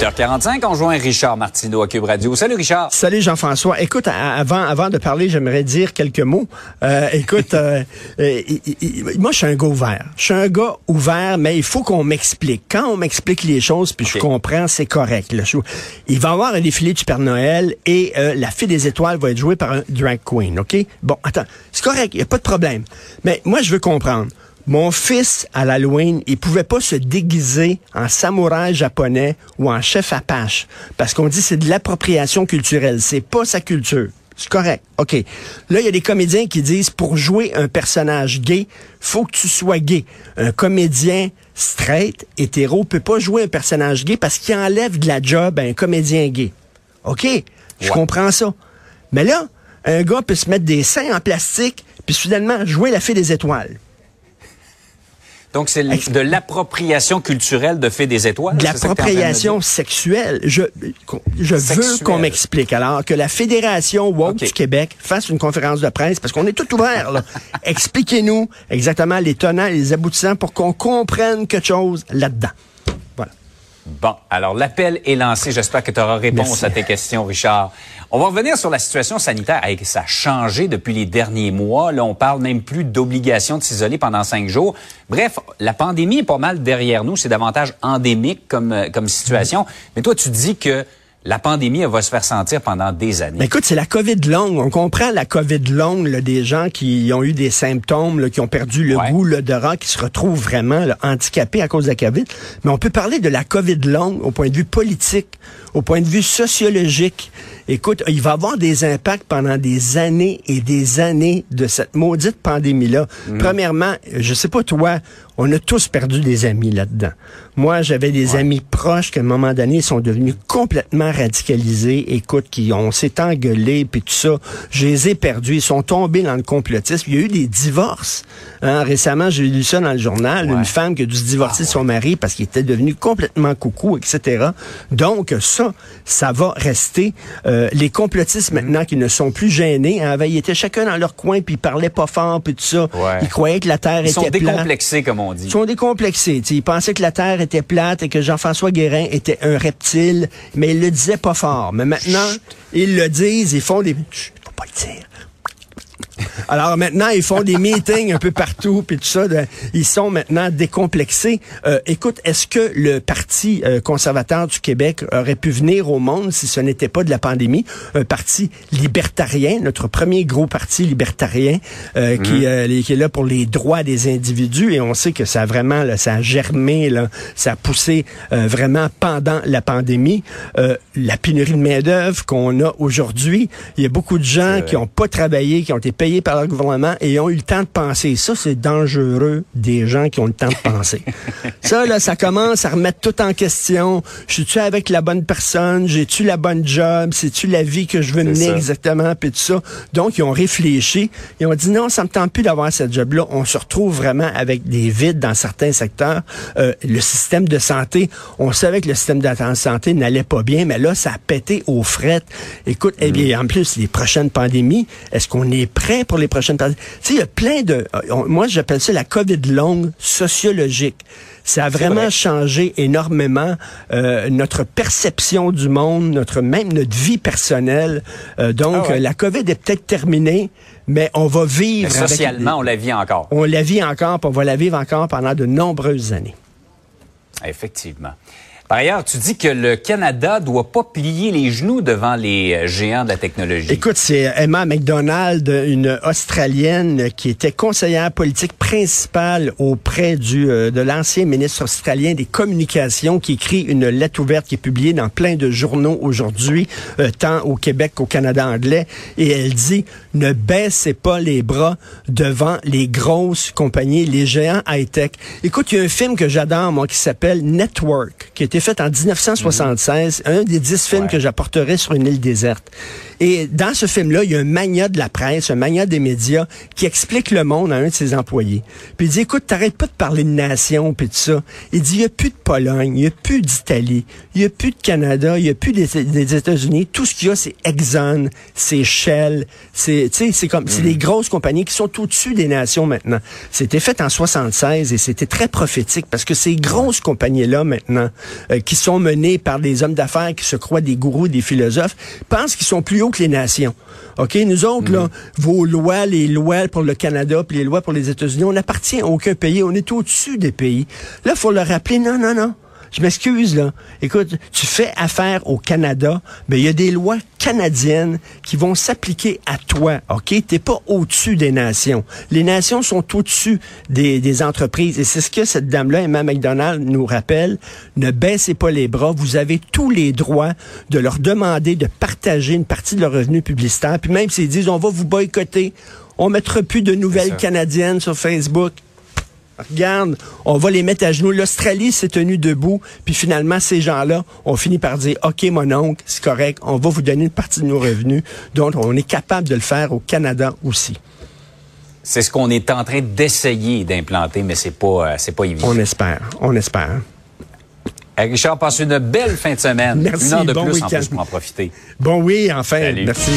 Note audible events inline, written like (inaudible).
8h45, on joint Richard Martineau à Cube Radio. Salut Richard. Salut Jean-François. Écoute, avant, avant de parler, j'aimerais dire quelques mots. Euh, écoute, euh, (laughs) euh, moi je suis un gars ouvert. Je suis un gars ouvert, mais il faut qu'on m'explique. Quand on m'explique les choses, puis je comprends, c'est correct. Là. Il va y avoir un défilé du Père Noël et la fille des étoiles va être jouée par un drag queen, OK? Bon, attends, c'est correct, il n'y a pas de problème. Mais moi, je veux comprendre. Mon fils, à l'Halloween, il pouvait pas se déguiser en samouraï japonais ou en chef apache. Parce qu'on dit c'est de l'appropriation culturelle. C'est pas sa culture. C'est correct. OK. Là, il y a des comédiens qui disent pour jouer un personnage gay, faut que tu sois gay. Un comédien straight, hétéro, peut pas jouer un personnage gay parce qu'il enlève de la job à un comédien gay. OK. Je comprends ça. Mais là, un gars peut se mettre des seins en plastique puis soudainement jouer la fée des étoiles. Donc, c'est de l'appropriation culturelle de fait des étoiles. De l'appropriation sexuelle. Je, je veux qu'on m'explique. Alors, que la Fédération Woke du Québec fasse une conférence de presse, parce qu'on est tout ouvert, (laughs) Expliquez-nous exactement les tenants et les aboutissants pour qu'on comprenne quelque chose là-dedans. Bon, alors l'appel est lancé. J'espère que tu auras réponse à tes questions, Richard. On va revenir sur la situation sanitaire. ça a changé depuis les derniers mois. Là, on parle même plus d'obligation de s'isoler pendant cinq jours. Bref, la pandémie est pas mal derrière nous. C'est davantage endémique comme, euh, comme situation. Mais toi, tu dis que la pandémie, elle va se faire sentir pendant des années. Mais écoute, c'est la COVID longue. On comprend la COVID longue des gens qui ont eu des symptômes, qui ont perdu le goût l'odorat, qui se retrouvent vraiment handicapés à cause de la COVID. Mais on peut parler de la COVID longue au point de vue politique, au point de vue sociologique. Écoute, il va y avoir des impacts pendant des années et des années de cette maudite pandémie-là. Mm. Premièrement, je sais pas toi, on a tous perdu des amis là-dedans. Moi, j'avais des amis proches qui, à un moment donné, sont devenus complètement radicalisés. Écoute, qui ont s'est engueulés, puis tout ça. Je les ai perdus. Ils sont tombés dans le complotisme. Il y a eu des divorces. Hein. Récemment, j'ai lu ça dans le journal. Une femme qui a dû se divorcer de son mari parce qu'il était devenu complètement coucou, etc. Donc, ça, ça va rester. Euh, les complotistes, maintenant, qui ne sont plus gênés, hein, ils étaient chacun dans leur coin, puis ils parlaient pas fort, puis tout ça. Ils croyaient que la Terre était plate. Ils sont décomplexés, comme on dit. Ils sont décomplexés. Ils pensaient que la Terre était plate et que Jean-François Guérin était un reptile, mais ils le disaient pas fort. Mais maintenant, ils le disent, ils font des... Chut, faut pas le dire. Alors maintenant, ils font des (laughs) meetings un peu partout, puis tout ça. ils sont maintenant décomplexés. Euh, écoute, est-ce que le Parti euh, conservateur du Québec aurait pu venir au monde si ce n'était pas de la pandémie? Un parti libertarien, notre premier gros parti libertarien, euh, qui, mhm. qui, est là pour les droits des individus. Et on sait que ça a vraiment, là, ça a germé, là, ça a poussé vraiment pendant la pandémie. la pénurie de main-d'œuvre qu'on a aujourd'hui, il y a beaucoup de gens qui n'ont pas travaillé, qui ont été payés par le gouvernement et ont eu le temps de penser. Ça, c'est dangereux des gens qui ont le temps de penser. (laughs) ça, là, ça commence à remettre tout en question. Je suis-tu avec la bonne personne? J'ai-tu la bonne job? C'est-tu la vie que je veux mener exactement? Puis tout ça. Donc, ils ont réfléchi. Ils ont dit non, ça me tente plus d'avoir cette job-là. On se retrouve vraiment avec des vides dans certains secteurs. Euh, le système de santé, on savait que le système de santé n'allait pas bien, mais là, ça a pété aux frettes. Écoute, eh bien, mm. en plus, les prochaines pandémies, est-ce qu'on est prêt pour les prochaines Tu sais, il y a plein de... Euh, moi, j'appelle ça la COVID longue sociologique. Ça a vraiment changé énormément euh, notre perception du monde, notre même notre vie personnelle. Euh, donc, ah la COVID est peut-être terminée, mais on va vivre... socialement, on la vit encore. On la vit encore, puis on va la vivre encore pendant de nombreuses années. Effectivement. Par ailleurs, tu dis que le Canada doit pas plier les genoux devant les euh, géants de la technologie. Écoute, c'est Emma McDonald, une Australienne qui était conseillère politique principale auprès du euh, de l'ancien ministre australien des Communications, qui écrit une lettre ouverte qui est publiée dans plein de journaux aujourd'hui, euh, tant au Québec qu'au Canada anglais, et elle dit ne baissez pas les bras devant les grosses compagnies, les géants high-tech. Écoute, il y a un film que j'adore moi qui s'appelle Network, qui a été été fait en 1976, un des dix films Ouais. que j'apporterai sur une île déserte. Et dans ce film-là, il y a un mania de la presse, un mania des médias qui explique le monde à un de ses employés. Puis il dit, écoute, t'arrêtes pas de parler de nation, puis de ça. Il dit, il y a plus de Pologne, il y a plus d'Italie, il y a plus de Canada, il y a plus des, des États-Unis. Tout ce qu'il y a, c'est Exxon, c'est Shell, c'est, tu sais, c'est comme, c'est des grosses compagnies qui sont au-dessus des nations maintenant. C'était fait en 76 et c'était très prophétique parce que ces grosses compagnies-là maintenant, euh, qui sont menées par des hommes d'affaires qui se croient des gourous, des philosophes, pensent qu'ils sont plus hauts que les nations. OK? Nous autres, là, vos lois, les lois pour le Canada, puis les lois pour les États-Unis, on n'appartient à aucun pays. On est au-dessus des pays. Là, il faut leur rappeler, non, non, non. Je m'excuse, là. Écoute, tu fais affaire au Canada, mais il y a des lois canadiennes qui vont s'appliquer à toi, OK? T'es pas au-dessus des nations. Les nations sont au-dessus des, des entreprises. Et c'est ce que cette dame-là, Emma McDonald, nous rappelle. Ne baissez pas les bras. Vous avez tous les droits de leur demander de partager une partie de leur revenu publicitaire. Puis même s'ils disent, on va vous boycotter, on mettra plus de nouvelles canadiennes sur Facebook. Regarde, on va les mettre à genoux. L'Australie s'est tenue debout, puis finalement, ces gens-là ont fini par dire, OK, mon oncle, c'est correct, on va vous donner une partie de nos revenus. Donc, on est capable de le faire au Canada aussi. C'est ce qu'on est en train d'essayer d'implanter, mais c'est pas, euh, c'est pas évident. On espère, on espère. Euh, Richard, passe une belle fin de semaine. Merci, Une heure de bon plus en week-end. plus pour en profiter. Bon, oui, enfin, Salut. merci.